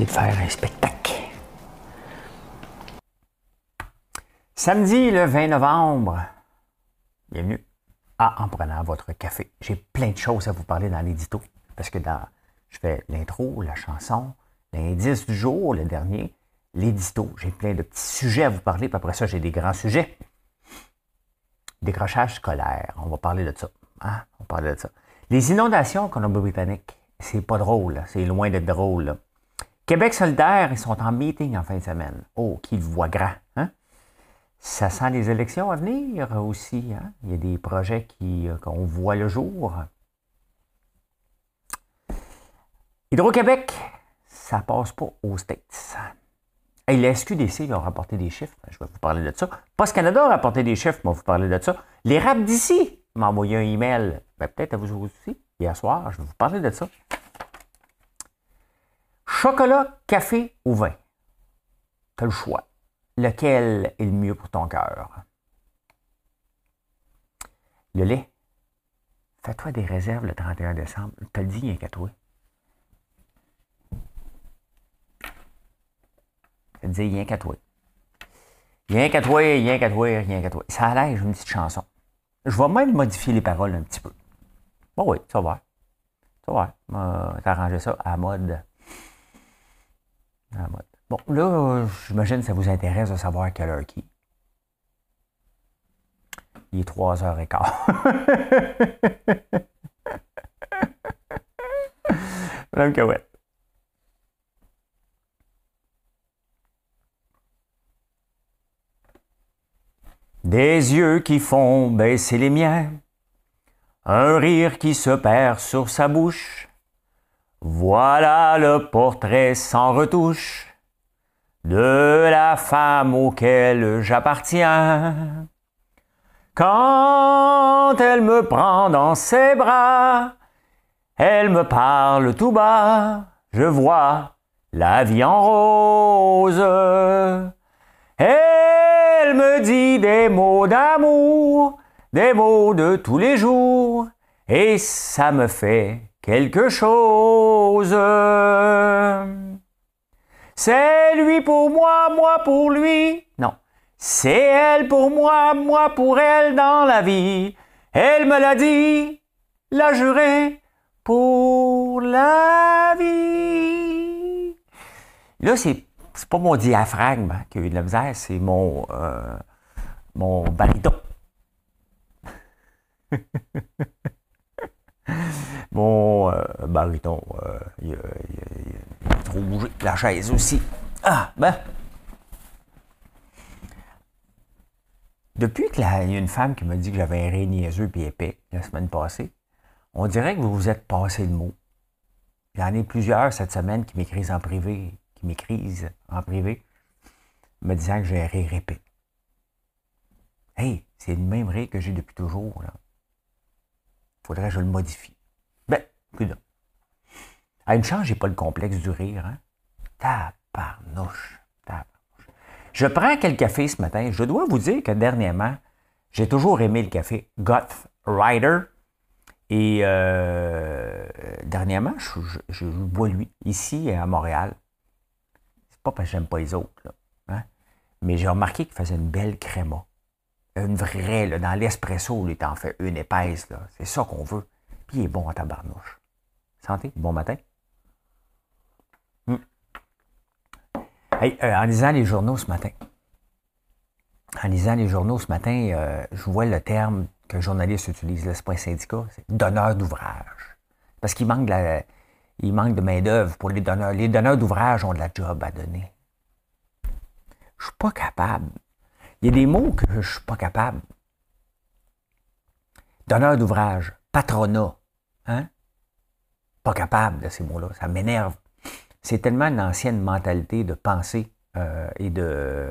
De faire un spectacle. Samedi le 20 novembre, bienvenue à En prenant votre café. J'ai plein de choses à vous parler dans l'édito parce que dans, je fais l'intro, la chanson, l'indice du jour, le dernier, l'édito. J'ai plein de petits sujets à vous parler, puis après ça, j'ai des grands sujets. Décrochage scolaire, on va parler de ça. Hein? On va parler de ça. Les inondations en Colombie-Britannique, c'est pas drôle, c'est loin d'être drôle. Québec solidaire, ils sont en meeting en fin de semaine. Oh, qu'ils voient grand. Hein? Ça sent les élections à venir aussi. Hein? Il y a des projets euh, qu'on voit le jour. Hydro-Québec, ça passe pas aux States. Et la SQDC a rapporté des chiffres. Je vais vous parler de ça. Post Canada a rapporté des chiffres. Je vais vous parler de ça. Les rap d'ici m'ont envoyé un email. Ben, peut-être à vous aussi. Hier soir, je vais vous parler de ça. Chocolat, café ou vin? Tu as le choix. Lequel est le mieux pour ton cœur? Le lait. Fais-toi des réserves le 31 décembre. Tu le dit, rien qu'à toi. Je te dis, rien qu'à toi. Rien qu'à toi, rien qu'à toi, rien qu'à toi. Ça allège une petite chanson. Je vais même modifier les paroles un petit peu. Bon, oui, ça va. Ça va. Euh, T'arranger ça à mode. Bon, là, j'imagine que ça vous intéresse de savoir quelle heure qui. Il est 3h15. Madame Cahouette. Des yeux qui font baisser les miens, un rire qui se perd sur sa bouche, voilà le portrait sans retouche de la femme auquel j'appartiens. Quand elle me prend dans ses bras, elle me parle tout bas, je vois la vie en rose. Elle me dit des mots d'amour, des mots de tous les jours, et ça me fait quelque chose. C'est lui pour moi, moi pour lui. Non. C'est elle pour moi, moi pour elle dans la vie. Elle me l'a dit, l'a juré pour la vie. Là, c'est, c'est pas mon diaphragme qui a eu de la misère, c'est mon, euh. Euh, il, a trop bougé. La chaise aussi. Ah, ben. Depuis qu'il y a une femme qui m'a dit que j'avais un ré niaiseux et épais la semaine passée, on dirait que vous vous êtes passé le mot. Il y en a plusieurs cette semaine qui m'écrivent en privé, qui m'écrivent en privé, me disant que j'ai un rire épais. Hey, c'est le même rire que j'ai depuis toujours. Là. Faudrait que je le modifie. Ben, À une chance, j'ai pas le complexe du rire. Hein? Tabarnouche. Tabarnouche. Je prends quel café ce matin. Je dois vous dire que dernièrement, j'ai toujours aimé le café Goth Rider. Et euh, dernièrement, je, bois lui, ici à Montréal. C'est pas parce que j'aime pas les autres. Hein? Mais j'ai remarqué qu'il faisait une belle créma une vraie, dans l'espresso, il en fait une épaisse. C'est ça qu'on veut. Puis il est bon à tabarnouche. Santé, bon matin. Euh, en lisant les journaux ce matin, en lisant les journaux ce matin, euh, je vois le terme qu'un journaliste utilise, là, c'est pas un syndicat, c'est donneur d'ouvrage. Parce qu'il manque de la, il manque de main-d'œuvre pour les donneurs. Les donneurs d'ouvrage ont de la job à donner. Je suis pas capable il y a des mots que je suis pas capable. Donneur d'ouvrage, patronat, hein? Pas capable de ces mots-là, ça m'énerve. C'est tellement une ancienne mentalité de penser euh, et de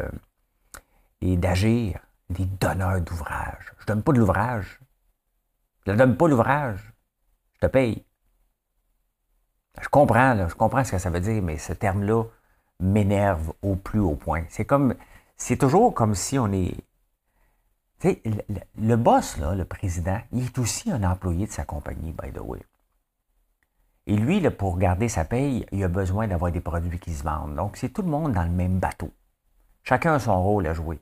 et d'agir des donneurs d'ouvrage. Je donne pas de l'ouvrage. Je ne donne pas l'ouvrage. Je te paye. Je comprends, je comprends ce que ça veut dire, mais ce terme-là m'énerve au plus haut point. C'est comme, c'est toujours comme si on est, sais, le, boss, là, le président, il est aussi un employé de sa compagnie, by the way. Et lui, là, pour garder sa paye, il a besoin d'avoir des produits qui se vendent. Donc, c'est tout le monde dans le même bateau. Chacun a son rôle à jouer.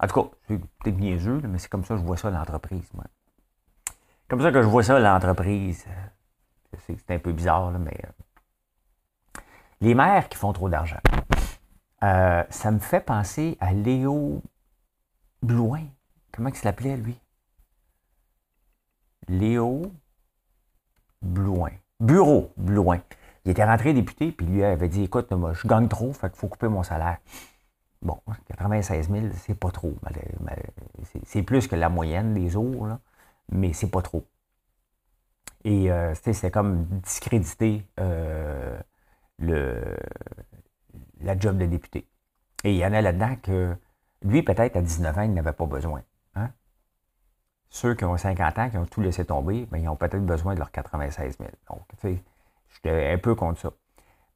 En tout cas, c'est peut-être niaiseux, mais c'est comme ça que je vois ça l'entreprise, moi. Comme ça que je vois ça l'entreprise. C'est un peu bizarre, mais. Euh, les mères qui font trop d'argent. Euh, ça me fait penser à Léo Blouin. Comment il s'appelait, lui? Léo Blouin. Bureau Blouin. Il était rentré député, puis lui avait dit Écoute, moi, je gagne trop, fait qu'il faut couper mon salaire. Bon, 96 000, c'est pas trop. C'est plus que la moyenne des autres, mais c'est pas trop. Et euh, c'était comme discréditer euh, la job de député. Et il y en a là-dedans que lui, peut-être à 19 ans, il n'avait pas besoin. Ceux qui ont 50 ans, qui ont tout laissé tomber, ben, ils ont peut-être besoin de leurs 96 000. Donc, tu sais, j'étais un peu contre ça.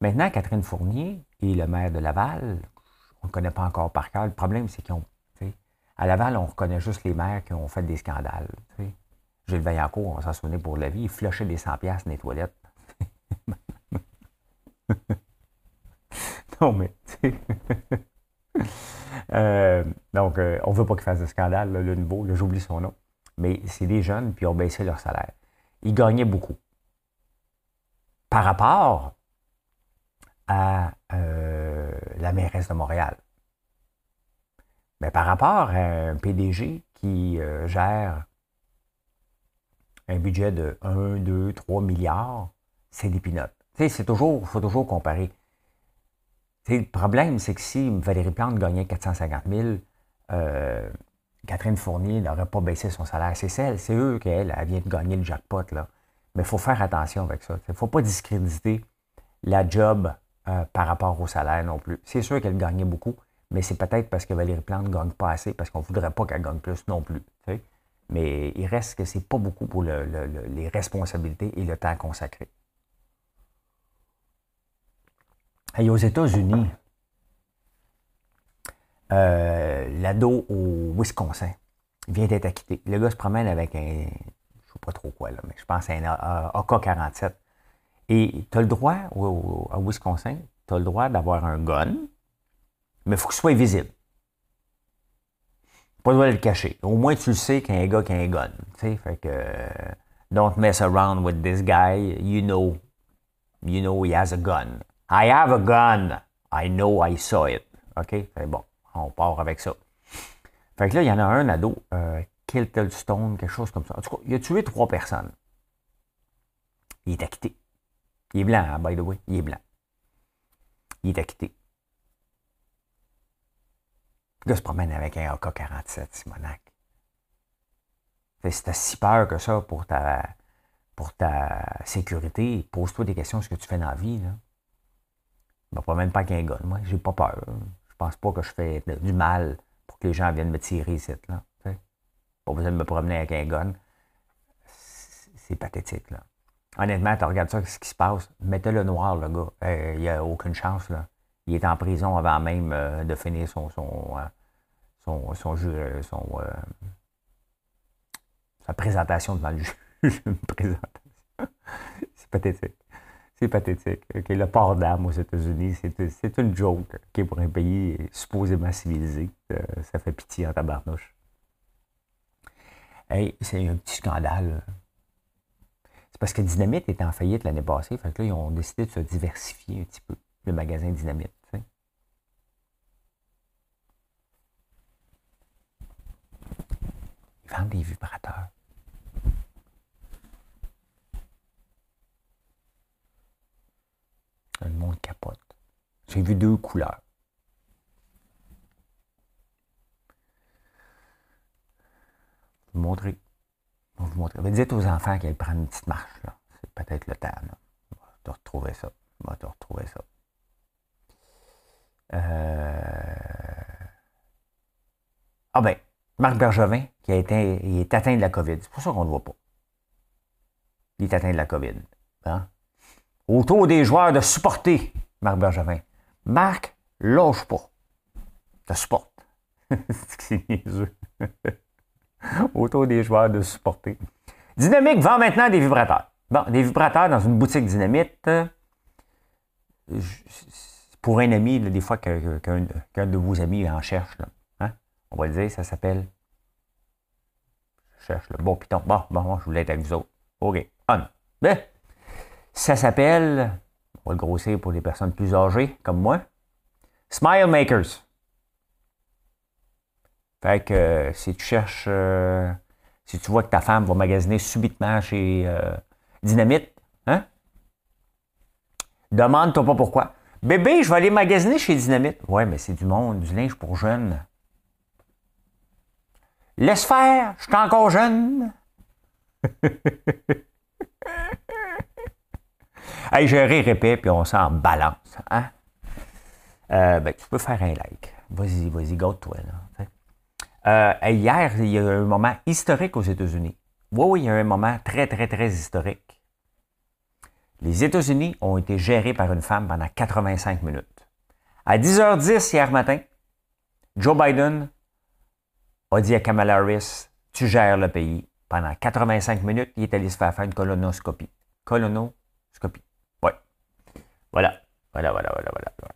Maintenant, Catherine Fournier et le maire de Laval, on ne connaît pas encore par cœur. Le problème, c'est qu'ils ont. À Laval, on reconnaît juste les maires qui ont fait des scandales. Gilles Vaillancourt, on s'en souvenait pour la vie, il flushait des 100 pièces dans les toilettes. non, mais, euh, donc, euh, on ne veut pas qu'il fasse de scandale, le nouveau, j'oublie son nom. Mais c'est des jeunes, puis ont baissé leur salaire. Ils gagnaient beaucoup. Par rapport à euh, la mairesse de Montréal. Mais par rapport à un PDG qui gère un budget de 1, 2, 3 milliards, c'est des pinottes. toujours, il faut toujours comparer. le problème, c'est que si Valérie Plante gagnait 450 000, euh, Catherine Fournier n'aurait pas baissé son salaire. C'est celle, c'est eux qu'elle elle vient de gagner le jackpot. Mais il faut faire attention avec ça. Il ne faut pas discréditer la job euh, par rapport au salaire non plus. C'est sûr qu'elle gagnait beaucoup, mais c'est peut-être parce que Valérie Plante ne gagne pas assez, parce qu'on ne voudrait pas qu'elle gagne plus non plus. Mais il reste que c'est pas beaucoup pour les responsabilités et le temps consacré. Et aux États-Unis, euh, l'ado au Wisconsin vient d'être acquitté. Le gars se promène avec un, je sais pas trop quoi, là, mais je pense à un AK-47. Et tu as le droit, au, à Wisconsin, tu as le droit d'avoir un gun, mais il faut qu'il soit visible. Pas besoin de le cacher. Au moins, tu le sais qu'un gars qui a un gun. Tu sais, fait que. Don't mess around with this guy. You know. You know he has a gun. I have a gun. I know I saw it. OK? C'est bon. On part avec ça. Fait que là, il y en a un ado, euh, Kiltelstone, quelque chose comme ça. En tout cas, il a tué trois personnes. Il est acquitté. Il est blanc, hein, by the way. Il est blanc. Il est acquitté. Le gars se promène avec un AK-47, Simonac. Si t'as si peur que ça pour ta, pour ta sécurité, pose-toi des questions sur ce que tu fais dans la vie. Là. Je me promène pas avec un gun. Moi, j'ai pas peur. Pense pas que je fais du mal pour que les gens viennent me tirer ici. Là. Pas besoin de me promener avec un gun. C'est pathétique. Là. Honnêtement, tu regardes ça, ce qui se passe. Mettez-le noir, le gars. Euh, il n'y a aucune chance. Là il est en prison avant même euh, de finir son, son, euh, son, son, euh, sa présentation devant le juge. c'est pathétique. C'est pathétique. le port d'âme aux États-Unis, c'est une joke pour un pays supposément civilisé. ça fait pitié en tabarnouche. Hey, c'est un petit scandale. C'est parce que Dynamite était en faillite l'année passée. Fait là, ils ont décidé de se diversifier un petit peu, le magasin Dynamite. Ils vendent des vibrateurs. Le monde capote. J'ai vu deux couleurs. Je vais vous montrer. Vous montrer. Mais dites aux enfants qu'ils prennent une petite marche. Là. C'est peut-être le temps. Là. On va te retrouver ça. On va te retrouver ça. Euh... Ah ben, Marc Bergevin, qui a été, il est atteint de la COVID. C'est pour ça qu'on ne le voit pas. Il est atteint de la COVID. Hein? Autour des joueurs de supporter Marc Bergevin. Marc, lâche pas. Te supporte. C'est niaiseux. Autour des joueurs de supporter. Dynamique vend maintenant des vibrateurs. Bon, des vibrateurs dans une boutique dynamite. Euh, pour un ami, des fois qu'un de vos amis en cherche, hein? on va le dire, ça s'appelle. Je cherche le bon piton. Bon, bon, je voulais être avec vous autres. OK, on. Ben, ça s'appelle, on va le grossir pour les personnes plus âgées comme moi, Smile Makers. Fait que euh, si tu cherches, euh, si tu vois que ta femme va magasiner subitement chez euh, Dynamite, hein? Demande-toi pas pourquoi. Bébé, je vais aller magasiner chez Dynamite. Ouais, mais c'est du monde, du linge pour jeunes. Laisse faire, je suis encore jeune. hey, j'ai répé, puis on s'en balance. Hein? ben, tu peux faire un like. Vas-y, vas-y. Là, euh, hier, il y a eu un moment historique aux États-Unis. Oui, oui, il y a eu un moment très, très, très historique. Les États-Unis ont été gérés par une femme pendant 85 minutes. À 10h10 hier matin, Joe Biden a dit à Kamala Harris, tu gères le pays. Pendant 85 minutes, il est allé se faire faire une colonoscopie. Colonoscopie. Voilà. Voilà, voilà, voilà, voilà.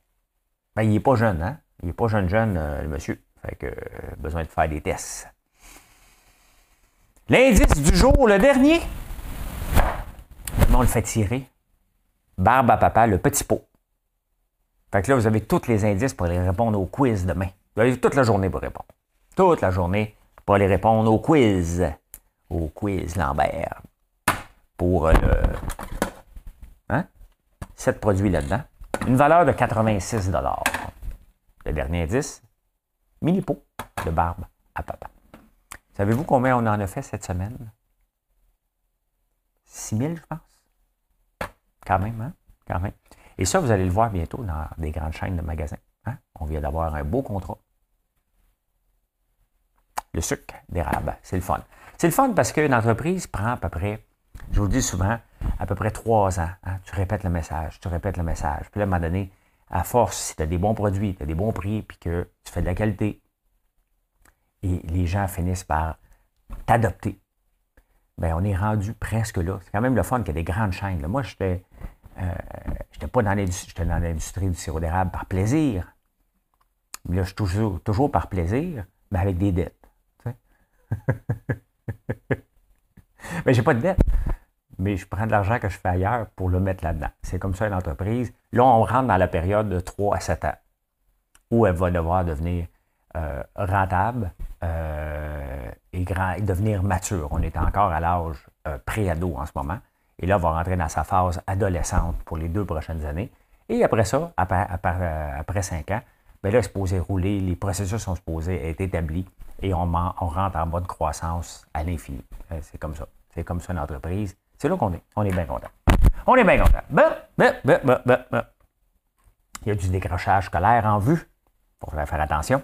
Ben, il n'est pas jeune, hein? Il n'est pas jeune, jeune, euh, le monsieur. Fait que, euh, besoin de faire des tests. L'indice du jour, le dernier. on le fait tirer? Barbe à papa, le petit pot. Fait que là, vous avez tous les indices pour aller répondre au quiz demain. Vous avez toute la journée pour répondre. Toute la journée pour aller répondre au quiz. Au quiz Lambert. Pour euh, le. Hein? 7 produits là-dedans. Une valeur de 86 Le dernier indice, mini pot de barbe à papa. Savez-vous combien on en a fait cette semaine? 6 000, je pense. Quand même, hein? Quand même. Et ça, vous allez le voir bientôt dans des grandes chaînes de magasins. Hein? On vient d'avoir un beau contrat. Le sucre d'érable, c'est le fun. C'est le fun parce qu'une entreprise prend à peu près, je vous le dis souvent, à peu près trois ans. Hein? Tu répètes le message, tu répètes le message. Puis là, à un moment donné, à force, si tu as des bons produits, tu as des bons prix, puis que tu fais de la qualité, et les gens finissent par t'adopter, bien, on est rendu presque là. C'est quand même le fun qu'il y a des grandes chaînes. Moi, je n'étais euh, pas dans l'industrie du sirop d'érable par plaisir. Mais là, je suis toujours, toujours par plaisir, mais avec des dettes. mais j'ai pas de dettes mais je prends de l'argent que je fais ailleurs pour le mettre là-dedans. C'est comme ça une entreprise. Là, on rentre dans la période de 3 à 7 ans où elle va devoir devenir euh, rentable euh, et, grand, devenir mature. On est encore à l'âge euh, pré-ado en ce moment. Et là, on va rentrer dans sa phase adolescente pour les deux prochaines années. Et après ça, après, après, 5 ans, bien là, c'est supposé rouler, les processus sont supposés être établis et on, rentre en mode croissance à l'infini. C'est comme ça. C'est comme ça une entreprise. C'est là qu'on est. On est bien content. On est bien content. Ben, ben, ben, il y a du décrochage scolaire en vue. Il faut faire attention.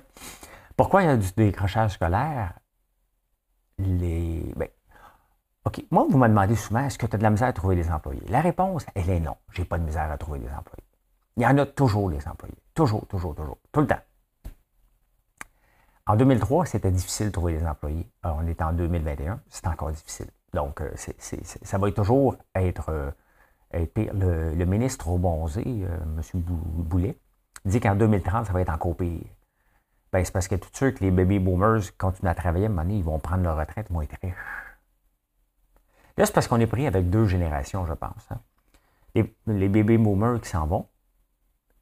Pourquoi il y a du décrochage scolaire? Les. OK. Moi, vous me demandez souvent, est-ce que tu as de la misère à trouver des employés? La réponse, elle est non. J'ai pas de misère à trouver des employés. Il y en a toujours des employés. Toujours, toujours, toujours. Tout le temps. En 2003, c'était difficile de trouver des employés. Alors, on est en 2021, c'est encore difficile. Donc, euh, ça va toujours être, euh, Le, ministre au euh, M. Boulet, dit qu'en 2030, ça va être encore pire. Ben, c'est parce que tout sûr que les baby boomers continuent à travailler, à un moment donné, ils vont prendre leur retraite, ils vont être riches. Là, c'est parce qu'on est pris avec deux générations, je pense. Hein. Les, baby boomers qui s'en vont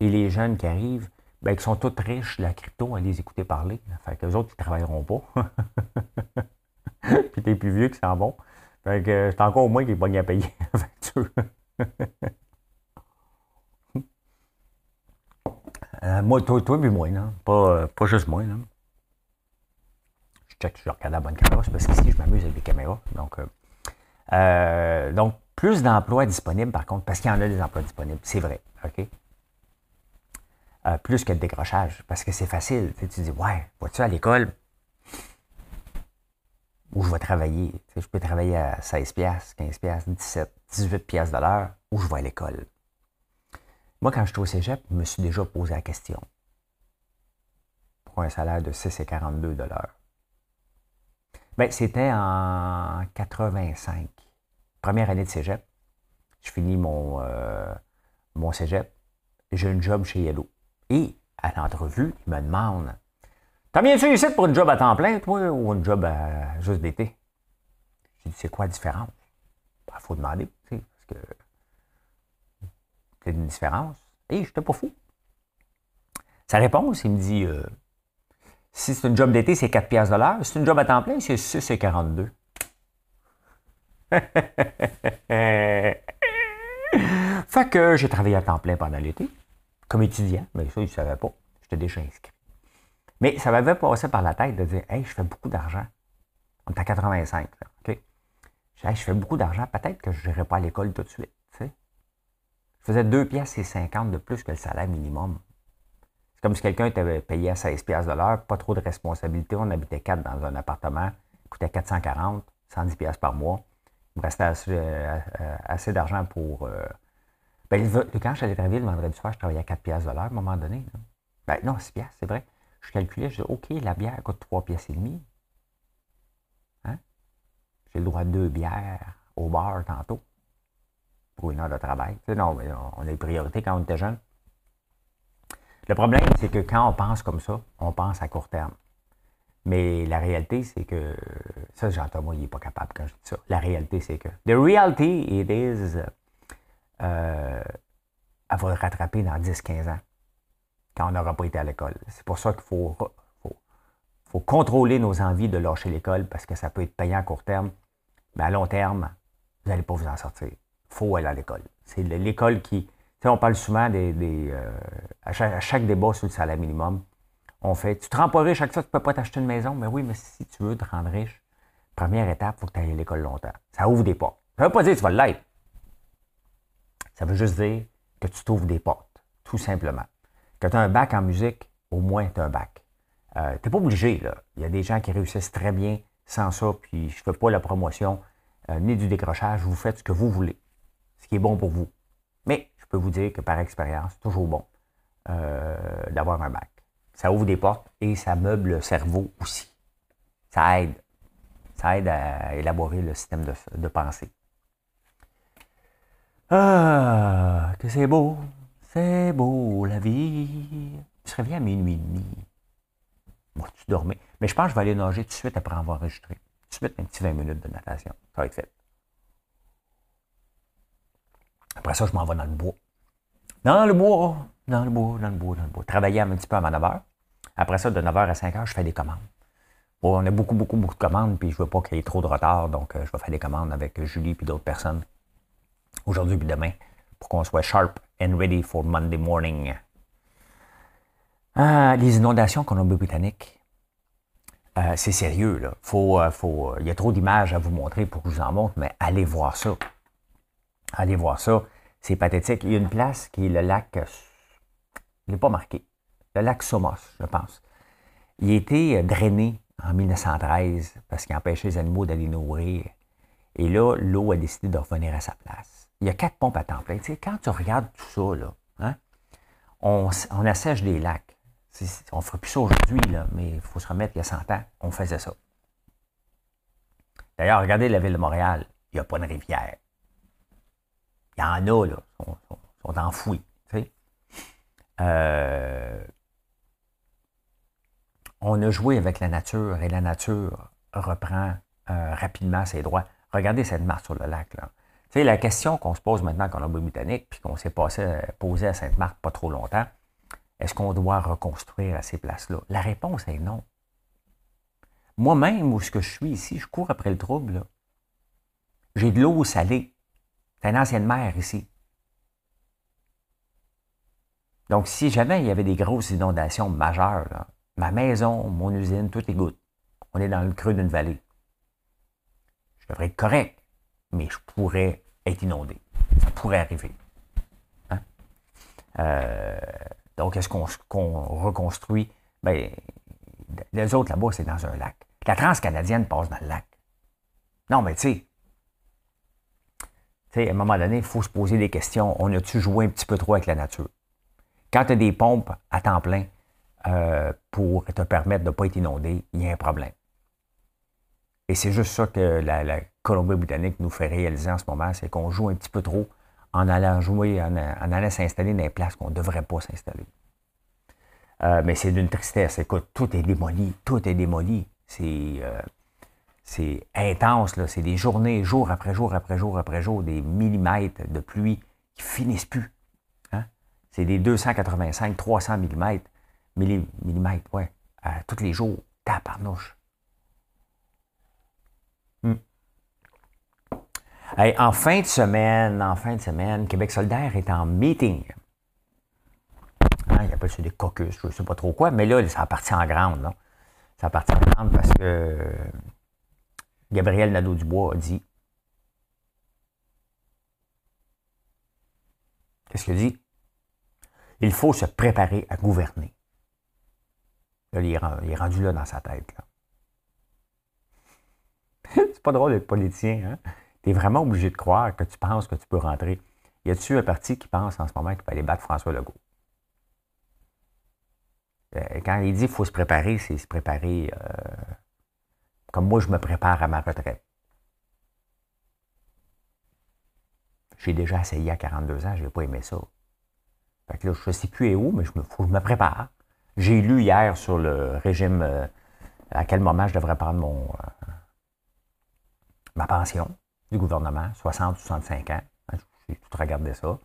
et les jeunes qui arrivent, ben, qui sont tous riches de la crypto, à les écouter parler. Fait que les autres, ils ne travailleront pas. Puis les plus vieux qui s'en vont. Fait que c'est encore moi qui est pas à payer. Euh, moi, toi, toi, puis moi, non? Pas, euh, pas juste moi, non? Je check regarde la bonne caméra, c'est parce qu'ici, je m'amuse avec des caméras. Donc, euh, donc plus d'emplois disponibles, par contre, parce qu'il y en a des emplois disponibles, c'est vrai, OK? Plus que le décrochage, parce que c'est facile. Tu, dis, ouais, vas-tu à l'école? où je vais travailler. je peux travailler à 16 pièces, 15 pièces, 17, 18 pièces de l'heure, où je vais à l'école. Moi, quand je suis au cégep, je me suis déjà posé la question. Pour un salaire de 6 et 42 de l'heure. Ben, c'était en 85. Première année de cégep. Je finis mon, euh, mon cégep. J'ai un job chez Yellow. Et à l'entrevue, il me demande T'as bien tu ici pour une job à temps plein, toi, ou une job juste d'été? J'ai dit, c'est quoi la différence? Il ben, faut demander, tu sais, parce que c'est une différence. Et je n'étais pas fou. Sa réponse, il me dit, euh, si c'est une job d'été, c'est 4 piastres de l'heure. Si c'est une job à temps plein, c'est 6 et 42. fait que j'ai travaillé à temps plein pendant l'été, comme étudiant, mais ça, il ne savait pas. J'étais déjà inscrit. Mais ça m'avait passé par la tête de dire Hey, je fais beaucoup d'argent. On est à 85. OK? Je, je fais beaucoup d'argent, peut-être que je n'irai pas à l'école tout de suite. Je faisais 2 pièces et 50 de plus que le salaire minimum. C'est comme si quelqu'un était payé à 16 pièces de l'heure, pas trop de responsabilité. On habitait quatre dans un appartement, coûtait 440, 110 pièces par mois. Il me restait assez, euh, euh, d'argent pour... Euh, ben, quand j'allais travailler le vendredi soir, je travaillais à 4 pièces de l'heure à un moment donné. Ben, non, 6 pièces, c'est vrai. Je calculais, je dis, OK, la bière coûte 3 pièces et demie. Hein? J'ai le droit de deux bières au bar tantôt pour une heure de travail. non, on a des priorités quand on était jeune. Le problème, c'est que quand on pense comme ça, on pense à court terme. Mais la réalité, c'est que. Ça, Jean-Thomas, il n'est pas capable quand je dis ça. La réalité, c'est que. The reality, it is. Euh, elle va le rattraper dans 10-15 ans quand on n'aura pas été à l'école. C'est pour ça qu'il faut, faut, contrôler nos envies de lâcher l'école parce que ça peut être payant à court terme, mais à long terme, vous n'allez pas vous en sortir. Il faut aller à l'école. C'est l'école qui. On parle souvent des. Euh, à, chaque, débat sur le salaire minimum, on fait Tu te rends pas riche avec ça, tu ne peux pas t'acheter une maison. Mais oui, mais si tu veux te rendre riche, première étape, il faut que tu ailles à l'école longtemps. Ça ouvre des portes. Ça ne veut pas dire que tu vas l'être. Ça veut juste dire que tu t'ouvres des portes, tout simplement. Quand tu as un bac en musique, au moins tu as un bac. Euh, tu n'es pas obligé. Là. Il y a des gens qui réussissent très bien sans ça, puis je ne fais pas la promotion euh, ni du décrochage. Vous faites ce que vous voulez, ce qui est bon pour vous. Mais je peux vous dire que par expérience, c'est toujours bon euh, d'avoir un bac. Ça ouvre des portes et ça meuble le cerveau aussi. Ça aide. Ça aide à élaborer le système de pensée. Ah, que c'est beau. C'est beau la vie. Tu se réveilles à minuit et demi. Moi, tu dormais. Mais je pense que je vais aller nager tout de suite après avoir enregistré. Tout de suite, un petit 20 minutes de natation. Ça va être fait. Après ça, je m'en vais dans le bois. Dans le bois, dans le bois, dans le bois, dans le bois. Travailler un petit peu avant 9 h. Après ça, de 9 h à 5 h, je fais des commandes. Bon, on a beaucoup, beaucoup, beaucoup de commandes, puis je ne veux pas qu'il y ait trop de retard, donc euh, je vais faire des commandes avec Julie et d'autres personnes aujourd'hui et demain pour qu'on soit sharp and ready for Monday morning. Ah, les inondations Colombie-Britannique, euh, c'est sérieux. Là. Euh, euh, il y a trop d'images à vous montrer pour que je vous en montre, mais allez voir ça. Allez voir ça. C'est pathétique. Il y a une place qui est le lac. Il n'est pas marqué. Le lac Somos, je pense. Il a été drainé en 1913 parce qu'il empêchait les animaux d'aller nourrir. Et là, l'eau a décidé de revenir à sa place il y a quatre pompes à temps plein. Quand tu regardes tout ça, là, hein, on, assèche des lacs. On ne ferait plus ça aujourd'hui, mais il faut se remettre il y a 100 ans, on faisait ça. D'ailleurs, regardez la ville de Montréal, il n'y a pas de rivière. Il y en a, là, sont, sont, enfouis. Euh, on a joué avec la nature et la nature reprend euh, rapidement ses droits. Regardez cette marche sur le lac. Là la question qu'on se pose maintenant en Colombie-Britannique, puis qu'on s'est posé à Sainte-Marthe pas trop longtemps, est-ce qu'on doit reconstruire à ces places-là? La réponse est non. Moi-même, où je suis ici, je cours après le trouble. J'ai de l'eau salée. C'est une ancienne mer ici. Donc, si jamais il y avait des grosses inondations majeures, ma maison, mon usine, tout est goutte. On est dans le creux d'une vallée. Je devrais être correct, mais je pourrais être inondé. Ça pourrait arriver. Hein? Euh, donc, est-ce qu'on reconstruit? Ben, les autres là-bas, c'est dans un lac. La transcanadienne passe dans le lac. Non, mais tu sais, à un moment donné, il faut se poser des questions. On a-tu joué un petit peu trop avec la nature? Quand tu as des pompes à temps plein euh, pour te permettre de ne pas être inondé, il y a un problème. Et c'est juste ça que la, Colombie-Britannique nous fait réaliser en ce moment, c'est qu'on joue un petit peu trop en allant jouer, en, allant s'installer dans des places qu'on ne devrait pas s'installer. Euh, mais c'est d'une tristesse. Écoute, tout est démoli, tout est démoli. C'est euh, c'est intense, là. C'est des journées, jour après jour après jour après jour, des millimètres de pluie qui finissent plus. Hein? C'est des 285, 300 millimètres, millimètres, ouais, tous les jours. Taparnouche. En fin de semaine, en fin de semaine, Québec solidaire est en meeting. Hein, il appelle ça des caucus, je ne sais pas trop quoi, mais là, ça a parti en grande. Là. Ça a parti en grande parce que Gabriel Nadeau-Dubois a dit Qu'est-ce qu'il dit? Il faut se préparer à gouverner. Là, il, est, rendu là dans sa tête. C'est pas drôle d'être politicien. Hein? Tu es vraiment obligé de croire que tu penses que tu peux rentrer. Y a-tu un parti qui pense en ce moment qu'il peut aller battre François Legault? Euh, quand il dit qu'il faut se préparer, c'est se préparer euh, comme moi je me prépare à ma retraite. J'ai déjà essayé à 42 ans, je n'ai pas aimé ça. Que là, je ne sais plus où, mais je me, faut que je me prépare. J'ai lu hier sur le régime, euh, à quel moment je devrais prendre mon, ma pension du gouvernement, 60 65 ans. J'ai tout regardé ça.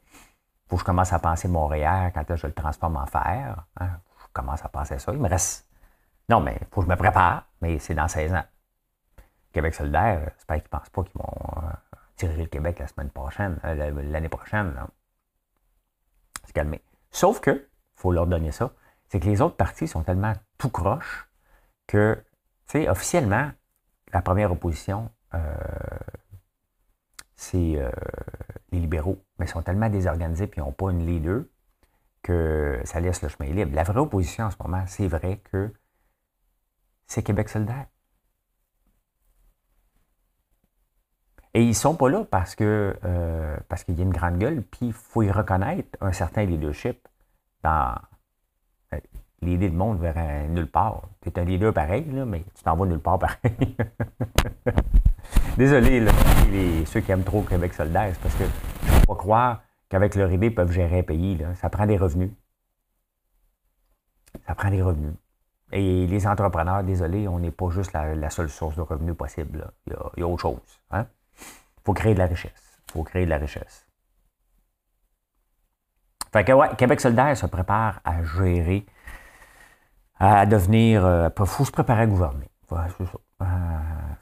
Faut que je commence à penser Montréal quand je le transforme en fer. Hein commence à penser ça. Il me reste. Non, mais il faut que je me prépare, mais c'est dans 16 ans. Québec solidaire, j'espère qu'ils ne pensent pas qu'ils vont euh, tirer le Québec la semaine prochaine, euh, l'année prochaine. C'est calmé. Sauf que, faut leur donner ça, c'est que les autres partis sont tellement tout croche que, tu sais, officiellement, la première opposition, euh, c'est les libéraux, mais ils sont tellement désorganisés et ils n'ont pas une leader que ça laisse le chemin libre. La vraie opposition en ce moment, c'est vrai que c'est Québec solidaire. Et ils ne sont pas là parce que euh, parce qu'il y a une grande gueule, puis il faut y reconnaître un certain leadership dans euh, l'idée de monde vers nulle part. Tu es un leader pareil, là, mais tu t'en vas nulle part pareil. Désolé, ceux qui aiment trop Québec solidaire, c'est parce que je ne peux pas croire qu'avec leur idée, ils peuvent gérer un pays. Ça prend des revenus. Ça prend des revenus. Et les entrepreneurs, désolé, on n'est pas juste la, seule source de revenus possible. Il, y a, autre chose. Il hein. faut créer de la richesse. Il faut créer de la richesse. Fait que, Québec solidaire se prépare à gérer, à devenir. Euh, faut se préparer à gouverner. Euh, je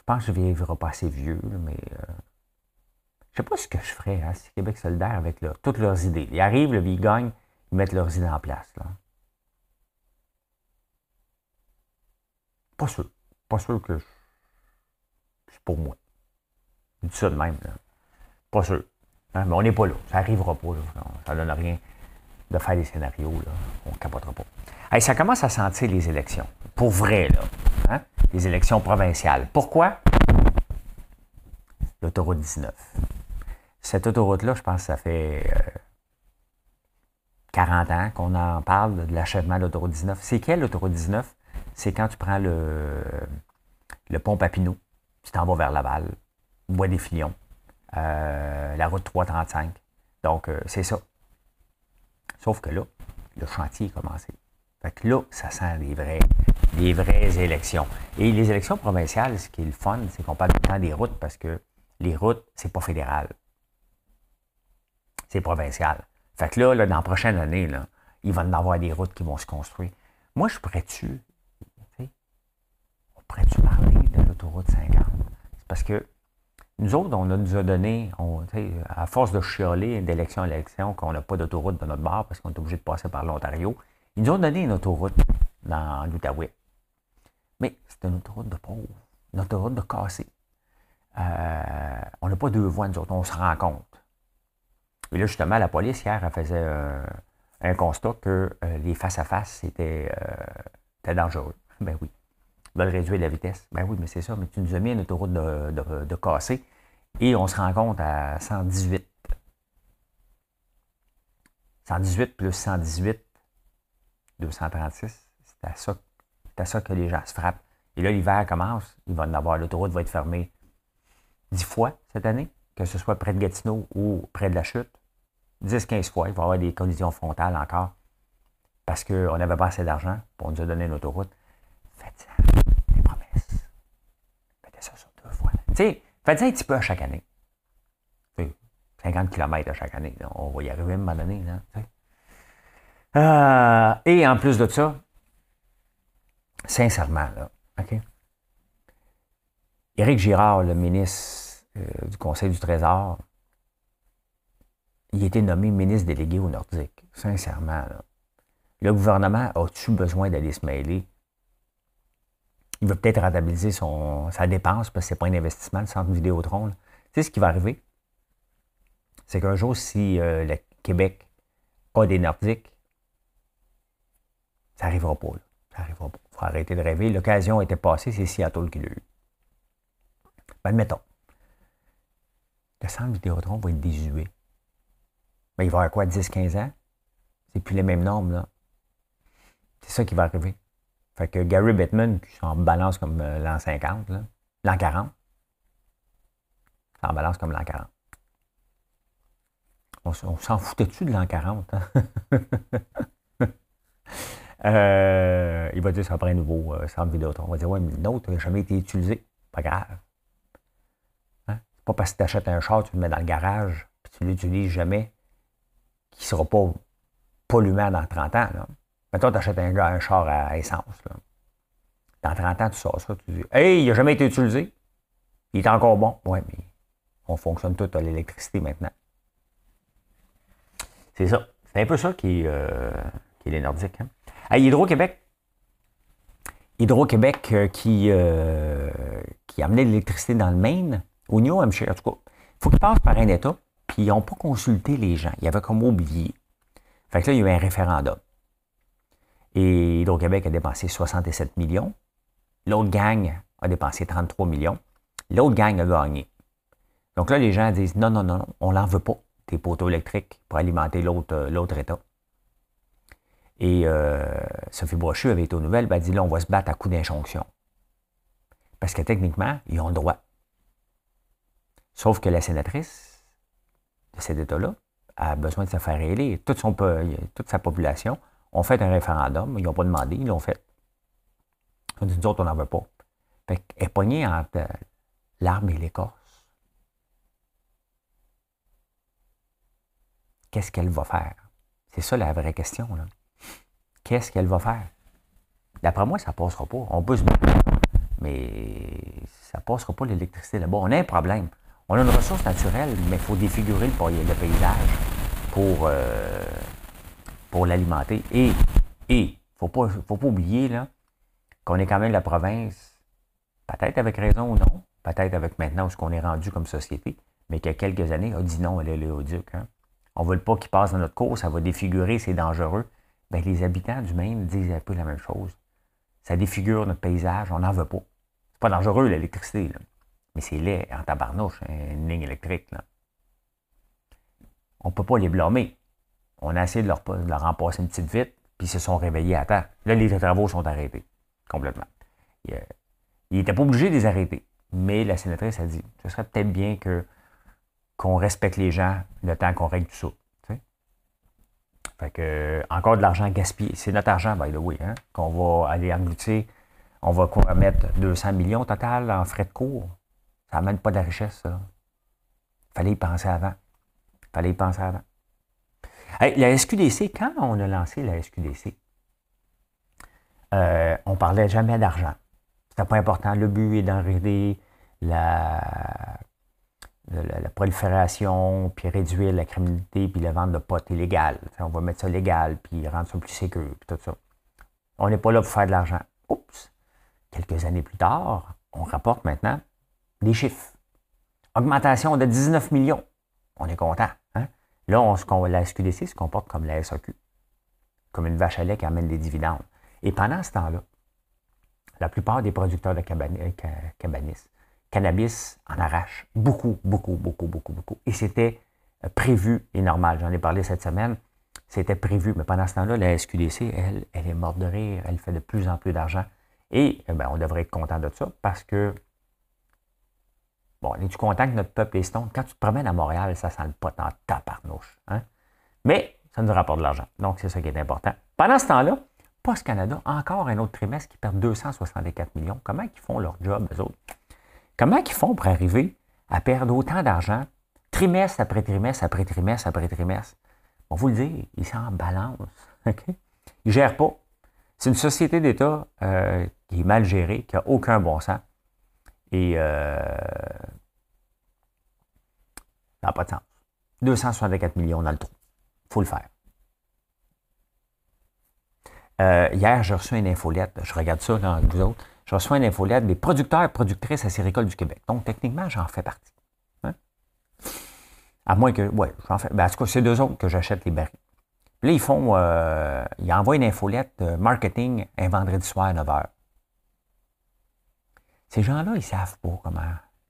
pense que je ne vivrai pas assez vieux, mais euh, je sais pas ce que je ferais, hein, si Québec solidaire, avec toutes leurs idées. Ils arrivent, le ils gagnent, ils mettent leurs idées en place. Là. Pas sûr. Pas sûr que c'est pour moi. Je dis ça de même. Pas sûr. Hein, mais on n'est pas là. Ça n'arrivera pas. Ça ne donne rien de faire des scénarios. Là. On ne capotera pas. ça commence à sentir les élections. Pour vrai, là. Hein? Les élections provinciales. Pourquoi? L'autoroute 19. Cette autoroute-là, je pense que ça fait 40 euh, ans qu'on en parle de l'achèvement de l'autoroute 19. C'est quelle l'autoroute 19? C'est quand tu prends le, le pont Papineau, tu t'en vas vers Laval, Bois des Filions, euh, la route 335. Donc, euh, c'est ça. Sauf que là, le chantier est commencé. Fait que là, ça sent des vraies, des vraies élections. Et les élections provinciales, ce qui est le fun, c'est qu'on parle tout temps des routes parce que les routes, c'est pas fédéral c'est provincial. Fait que là, dans la prochaine année, il va y avoir des routes qui vont se construire. Moi, je pourrais-tu, on pourrait-tu parler de l'autoroute 50? C'est parce que nous autres, on nous a donné, on, à force de chialer d'élection en élection, qu'on n'a pas d'autoroute de notre bar parce qu'on est obligé de passer par l'Ontario, ils nous ont donné une autoroute dans l'Outaouais. Mais c'est une autoroute de pauvre, une autoroute de cassé. Euh, on n'a pas deux voies, nous autres, on se rend compte. Et là, justement, la police, hier, elle faisait un constat que euh, les face-à-face, c'était, euh, dangereux. Ben oui. Ils veulent réduire la vitesse. Ben oui, mais c'est ça, mais tu nous as mis une autoroute de, cassé et on se rend compte à 118. 118 plus 118, 236. C'est à ça, à ça que les gens se frappent. Et là, l'hiver commence, il va en avoir, l'autoroute va être fermée dix fois cette année, que ce soit près de Gatineau ou près de la chute. 10-15 fois, il va y avoir des collisions frontales encore parce qu'on n'avait pas assez d'argent, pour nous a donné une autoroute. Faites ça, des promesses. Faites ça sur deux fois. Tu sais, faites ça un petit peu à chaque année. 50 km à chaque année. On va y arriver à un moment donné. Euh, et en plus de ça, sincèrement, là? Éric Girard, le ministre euh, du Conseil du Trésor, il a été nommé ministre délégué au Nordique. Sincèrement, le gouvernement a-tu besoin d'aller se mêler? Il va peut-être rentabiliser sa dépense parce que ce n'est pas un investissement, le centre Vidéotron. Tu sais ce qui va arriver? c'est qu'un jour, si euh, le Québec a des Nordiques, ça n'arrivera pas. Ça n'arrivera pas. Arrêter de rêver. L'occasion était passée, c'est Seattle qui l'a eu. Ben, admettons. Le centre Vidéotron va être désuet. Ben, il va avoir quoi, 10-15 ans? C'est plus les mêmes normes, là. C'est ça qui va arriver. Fait que Gary Bettman, qui s'en balance comme euh, l'an 50, l'an 40, s'en balance comme l'an 40. On, s'en foutait-tu de l'an 40? Hein? euh, il va dire ça prend un nouveau euh, centre vidéo. On va dire, ouais, mais le nôtre n'a jamais été utilisé. Pas grave. Hein? C'est pas parce que tu achètes un char, tu le mets dans le garage, puis tu l'utilises jamais, qu'il ne sera pas polluant dans 30 ans. Là. Mettons, tu achètes un, char à essence. Dans 30 ans, tu sors ça, tu dis Hey, il n'a jamais été utilisé. Il est encore bon. Oui, mais on fonctionne tout à l'électricité maintenant. C'est ça. C'est un peu ça qui, euh, qui est les Nordiques. Hein. Hydro-Québec. Hydro-Québec euh, qui, euh, qui amenait de l'électricité dans le Maine, au New Hampshire, en tout cas. Il faut qu'ils passent par un État, puis ils n'ont pas consulté les gens. Ils avaient comme oublié. Fait que là, il y a eu un référendum. Et Hydro-Québec a dépensé 67 millions. L'autre gang a dépensé 33 millions. L'autre gang a gagné. Donc là, les gens disent non, non, non, non on l'en veut pas tes poteaux électriques pour alimenter l'autre, euh, l'autre État. Et euh, Sophie Brochu avait été aux nouvelles, ben, elle dit là, on va se battre à coup d'injonction. Parce que techniquement, ils ont le droit. Sauf que la sénatrice de cet État-là a besoin de se faire élire. Toute, son, toute sa population ont fait un référendum. Ils n'ont pas demandé, ils l'ont fait. Nous autres, on n'en veut pas. Fait elle est pognée entre l'arme et l'écorce. qu'est-ce qu'elle va faire? C'est ça la vraie question. Qu'est-ce qu'elle va faire? D'après moi, ça ne passera pas. On peut se battre, mais ça ne passera pas l'électricité là-bas. On a un problème. On a une ressource naturelle, mais il faut défigurer le, paysage pour, euh, pour l'alimenter. Et il ne faut pas, faut pas oublier qu'on est quand même la province, peut-être avec raison ou non, peut-être avec maintenant où ce qu'on est rendu comme société, mais qu'il y a quelques années, a dit non à l'éléoduc. Hein on ne veut pas qu'il passe dans notre cours, ça va défigurer, c'est dangereux. Bien, les habitants du Maine disent un peu la même chose. Ça défigure notre paysage, on n'en veut pas. C'est pas dangereux, l'électricité, mais c'est laid en tabarnouche, une ligne électrique. On ne peut pas les blâmer. On a essayé de leur, de en passer une petite vite, puis ils se sont réveillés à temps. Là, les travaux sont arrêtés, complètement. Il n'était pas obligé de les arrêter. Mais la sénatrice a dit, ce serait peut-être bien que qu'on respecte les gens le temps qu'on règle tout ça. Fait que, encore de l'argent gaspillé. C'est notre argent, by the way, hein, qu'on va aller engloutir. On va mettre 200 millions total en frais de cours? Ça n'amène pas de la richesse, ça. fallait y penser avant. fallait y penser avant. la SQDC, quand on a lancé la SQDC, euh, on parlait jamais d'argent. C'était pas important. Le but est d'enrider la la, prolifération, puis réduire la criminalité, puis la vente de potes illégale. On va mettre ça légal, puis rendre ça plus sécur, puis tout ça. On n'est pas là pour faire de l'argent. Oups! Quelques années plus tard, on rapporte maintenant des chiffres. Augmentation de 19 millions. On est content. Hein? Là, on, la SQDC se comporte comme la SAQ, comme une vache à lait qui amène des dividendes. Et pendant ce temps-là, La plupart des producteurs de cannabis en arrachent beaucoup, beaucoup, beaucoup, beaucoup, beaucoup. Et c'était euh, prévu et normal. J'en ai parlé cette semaine. C'était prévu, mais pendant ce temps-là, la SQDC, elle, elle est morte de rire. Elle fait de plus en plus d'argent. Et eh on devrait être content de ça parce que, bon, es-tu content que notre peuple est stone? Quand tu te promènes à Montréal, ça sent le pot en taparnouche. Hein? Mais ça nous rapporte de l'argent. Donc, c'est ça qui est important. Pendant ce temps-là, Post Canada, encore un autre trimestre qui perd 264 millions. Comment ils font leur job, eux autres? Comment ils font pour arriver à perdre autant d'argent, trimestre après trimestre, après trimestre, après trimestre? On vous le dit, ils sont en balance. Ils ne gèrent pas. C'est une société d'État euh, qui est mal gérée, qui n'a aucun bon sens. Et euh, ça n'a pas de sens. 264 millions dans le trou. Il faut le faire. Euh, hier, j'ai reçu une infolette. Je regarde ça dans vous autres. Je reçois une infolette des producteurs et productrices acéricoles du Québec. Donc, techniquement, j'en fais partie. Hein? À moins que. Ouais, j'en fais. Ben, en tout cas, c'est deux autres que j'achète les barils. Là, ils font. Euh, ils envoient une infolette marketing un vendredi soir à 9 h. Ces gens-là, ils savent pas comment.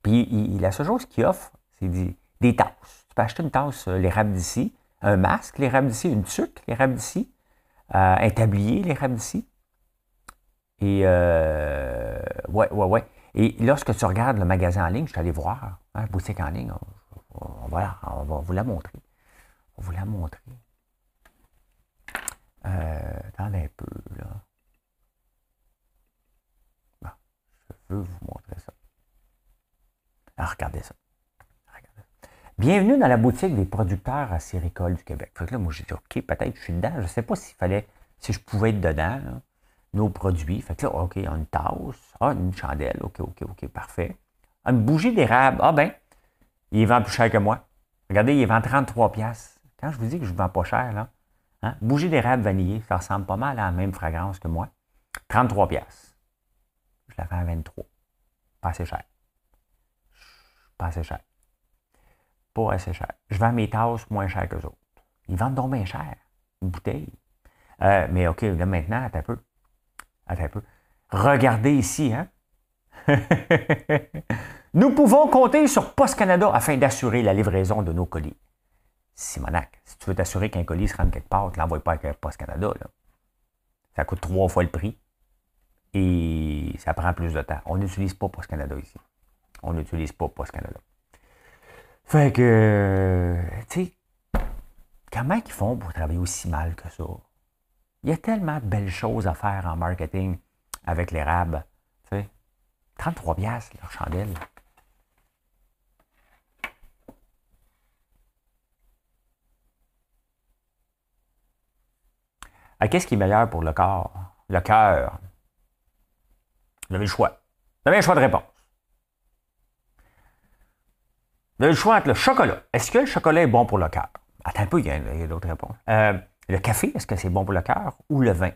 Puis, la seule chose qu'ils offrent, c'est des, des tasses. Tu peux acheter une tasse, euh, l'érable d'ici, un masque, l'érable d'ici, une tuque, l'érable d'ici, euh, un tablier, l'érable d'ici. Et, euh, ouais, ouais, ouais. Et lorsque tu regardes le magasin en ligne, je suis allé voir, hein, boutique en ligne, voilà, on va vous la montrer. On va vous la montrer. Euh, attendez un peu, là. je veux vous montrer ça. Alors, regardez ça. Bienvenue dans la boutique des producteurs acéricoles du Québec. Fait que là, moi, j'ai dit, OK, peut-être je suis dedans. Je ne sais pas s'il fallait, si je pouvais être dedans, nos produits. Fait que là, OK, une tasse, ah, une chandelle, OK, OK, OK, parfait. Une bougie d'érable, ah ben, il vend plus cher que moi. Regardez, il vend 33 pièces. Quand je vous dis que je ne vends pas cher, là, hein, bougie d'érable vanillée, ça ressemble pas mal à la même fragrance que moi. 33 pièces. Je la vends à 23. Pas assez cher. Pas assez cher pas assez cher. Je vends mes tasses moins cher que les autres. Ils vendent donc bien cher, une bouteille. Euh, mais OK, là maintenant, un peu. Attends un peu. Regardez ici, hein? Nous pouvons compter sur Post Canada afin d'assurer la livraison de nos colis. Simonac, si tu veux t'assurer qu'un colis se rende quelque part, tu ne l'envoies pas avec Post Canada. Là. Ça coûte trois fois le prix et ça prend plus de temps. On n'utilise pas Post Canada ici. On n'utilise pas Post Canada. Fait que, tu sais, comment ils font pour travailler aussi mal que ça? Il y a tellement de belles choses à faire en marketing avec l'érable. Tu sais, 33 piastres, leur chandelle. Ah, qu'est-ce qui est meilleur pour le corps? Le cœur. Vous avez le choix. Vous avez un choix de réponse. Vous avez le choix entre le chocolat. Est-ce que le chocolat est bon pour le cœur? Attends un peu, il y a, d'autres réponses. Euh, le café, est-ce que c'est bon pour le cœur? Ou le vin?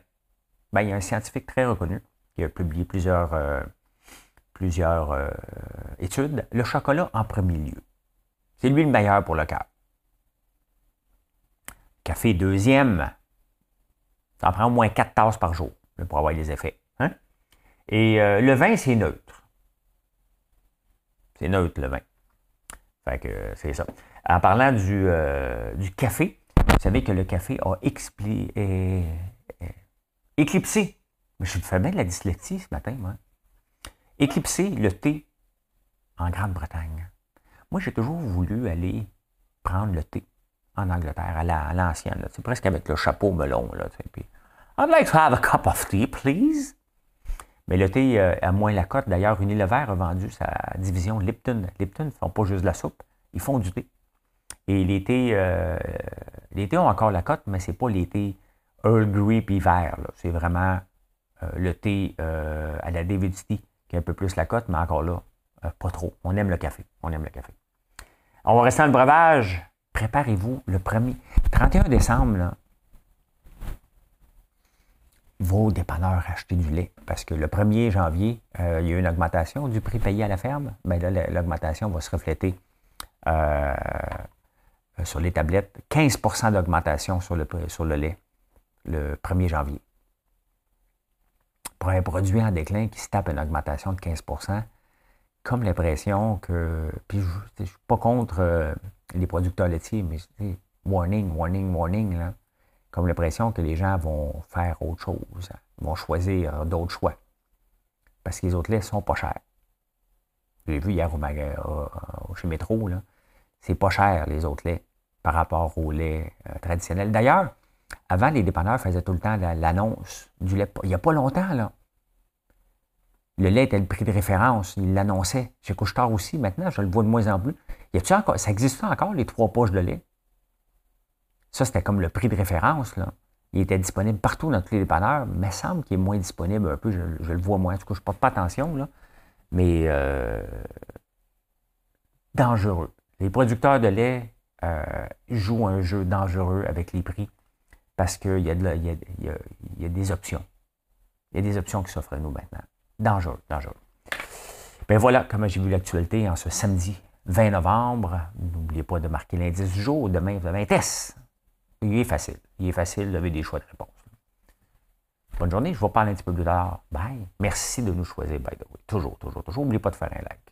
Ben, il y a un scientifique très reconnu qui a publié plusieurs, euh, euh, études. Le chocolat en premier lieu. C'est lui le meilleur pour le cœur. Café deuxième. Ça en prend au moins quatre tasses par jour pour avoir les effets. Hein? Et le vin, c'est neutre. C'est neutre, le vin. Fait c'est ça. En parlant euh, du, café, vous savez que le café a expli, éclipsé. Mais je fais bien de la dyslexie ce matin, moi. Éclipsé le thé en Grande-Bretagne. Moi, j'ai toujours voulu aller prendre le thé en Angleterre, à l'ancienne. C'est presque avec le chapeau melon. Là, I'd like to have a cup of tea, please. Mais le thé euh, a moins la cote. D'ailleurs, Unilever a vendu sa division Lipton. Lipton ne font pas juste de la soupe, ils font du thé. Et thés, euh, thés ont encore la cote, mais ce n'est pas thés Earl Grey puis vert. C'est vraiment euh, le thé à la David qui a un peu plus la cote, mais encore là, pas trop. On aime le café. On aime le café. On va rester dans le breuvage. Préparez-vous le premier. 31 décembre, vos dépanneurs acheter du lait. Parce que le 1er janvier, euh, il y a eu une augmentation du prix payé à la ferme. Mais là, l'augmentation va se refléter euh, sur les tablettes. 15% d'augmentation sur le, sur le lait le 1er janvier. pour un produit en déclin qui se tape une augmentation de 15% comme l'impression que. Puis je ne suis pas contre euh, les producteurs laitiers, mais warning, warning, warning, là. Comme l'impression que les gens vont faire autre chose, vont choisir d'autres choix. Parce que les autres laits sont pas chers. J'ai vu hier au, chez Métro, là, c'est pas cher les autres laits par rapport au lait euh, traditionnel. D'ailleurs, avant, les dépanneurs faisaient tout le temps l'annonce du lait. Il n'y a pas longtemps, là. Le lait était le prix de référence. Ils l'annonçaient. Chez Couchetard aussi, maintenant, je le vois de moins en plus. Y a encore, ça existe encore, les trois poches de lait? Ça, c'était comme le prix de référence, là. Il était disponible partout dans tous les dépanneurs, mais il semble qu'il est moins disponible un peu. Je, le vois moins. En tout cas, je ne porte pas attention, là. Mais euh, dangereux. Les producteurs de lait euh, jouent un jeu dangereux avec les prix parce qu'il y, a des options. Il y a des options qui s'offrent à nous maintenant. Dangereux, dangereux. Ben voilà comment j'ai vu l'actualité en ce samedi 20 novembre. N'oubliez pas de marquer l'indice du jour. Demain, avez un test. Il est facile. Il est facile d'avoir des choix de réponse. Bonne journée. Je vous reparle un petit peu plus tard. Bye. Merci de nous choisir, by the way. Toujours, toujours, toujours. N'oubliez pas de faire un like.